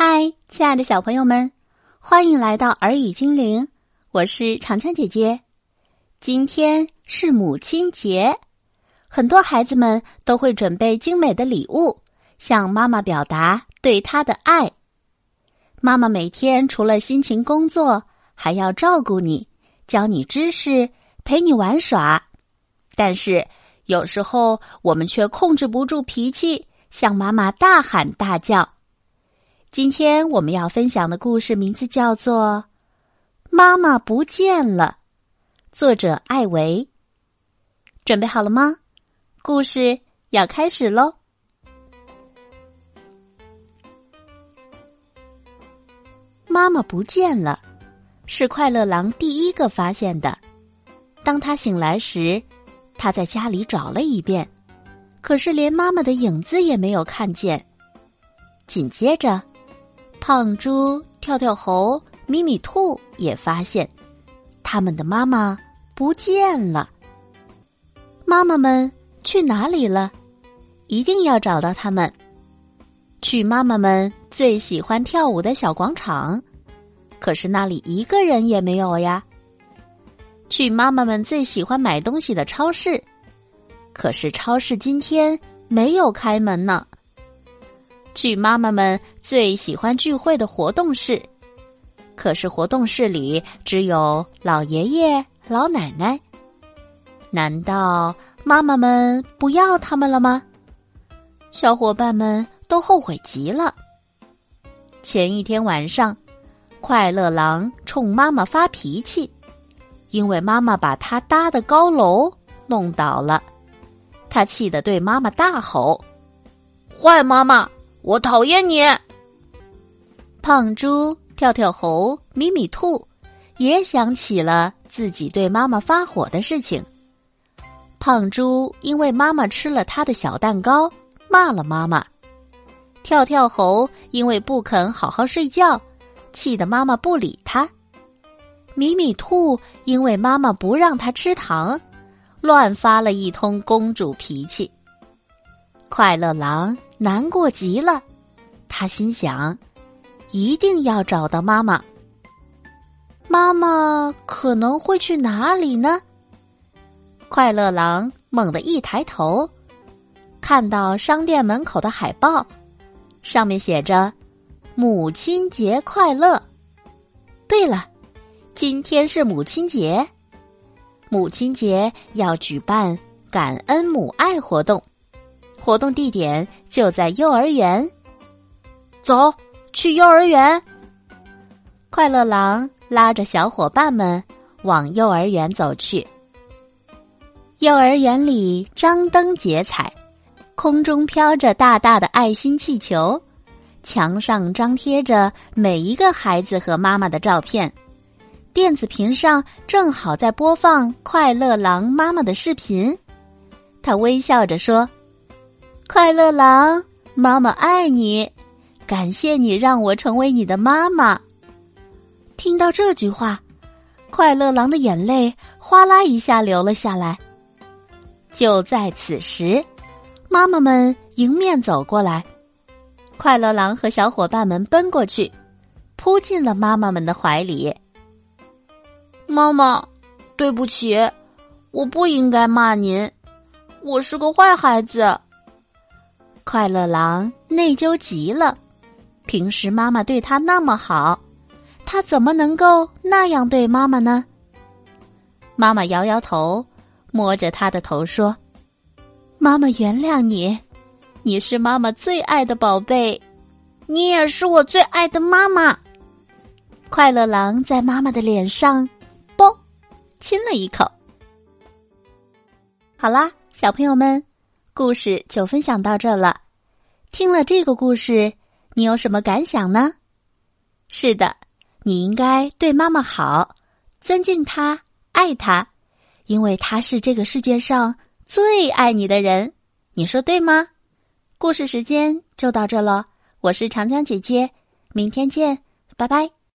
嗨，亲爱的小朋友们，欢迎来到耳语精灵，我是长枪姐姐。今天是母亲节，很多孩子们都会准备精美的礼物，向妈妈表达对她的爱。妈妈每天除了辛勤工作，还要照顾你，教你知识，陪你玩耍。但是有时候我们却控制不住脾气，向妈妈大喊大叫。今天我们要分享的故事名字叫做《妈妈不见了》，作者艾维。准备好了吗？故事要开始喽！妈妈不见了，是快乐狼第一个发现的。当他醒来时，他在家里找了一遍，可是连妈妈的影子也没有看见。紧接着。胖猪、跳跳猴、咪咪兔也发现，他们的妈妈不见了。妈妈们去哪里了？一定要找到他们。去妈妈们最喜欢跳舞的小广场，可是那里一个人也没有呀。去妈妈们最喜欢买东西的超市，可是超市今天没有开门呢。去妈妈们最喜欢聚会的活动室，可是活动室里只有老爷爷、老奶奶。难道妈妈们不要他们了吗？小伙伴们都后悔极了。前一天晚上，快乐狼冲妈妈发脾气，因为妈妈把他搭的高楼弄倒了。他气得对妈妈大吼：“坏妈妈！”我讨厌你，胖猪、跳跳猴、咪咪兔也想起了自己对妈妈发火的事情。胖猪因为妈妈吃了他的小蛋糕，骂了妈妈；跳跳猴因为不肯好好睡觉，气得妈妈不理他；咪咪兔因为妈妈不让他吃糖，乱发了一通公主脾气。快乐狼。难过极了，他心想：一定要找到妈妈。妈妈可能会去哪里呢？快乐狼猛地一抬头，看到商店门口的海报，上面写着“母亲节快乐”。对了，今天是母亲节，母亲节要举办感恩母爱活动。活动地点就在幼儿园，走去幼儿园。快乐狼拉着小伙伴们往幼儿园走去。幼儿园里张灯结彩，空中飘着大大的爱心气球，墙上张贴着每一个孩子和妈妈的照片，电子屏上正好在播放快乐狼妈妈的视频。他微笑着说。快乐狼，妈妈爱你，感谢你让我成为你的妈妈。听到这句话，快乐狼的眼泪哗啦一下流了下来。就在此时，妈妈们迎面走过来，快乐狼和小伙伴们奔过去，扑进了妈妈们的怀里。妈妈，对不起，我不应该骂您，我是个坏孩子。快乐狼内疚极了，平时妈妈对他那么好，他怎么能够那样对妈妈呢？妈妈摇摇头，摸着他的头说：“妈妈原谅你，你是妈妈最爱的宝贝，你也是我最爱的妈妈。”快乐狼在妈妈的脸上，啵，亲了一口。好啦，小朋友们。故事就分享到这了。听了这个故事，你有什么感想呢？是的，你应该对妈妈好，尊敬她，爱她，因为她是这个世界上最爱你的人。你说对吗？故事时间就到这了，我是长江姐姐，明天见，拜拜。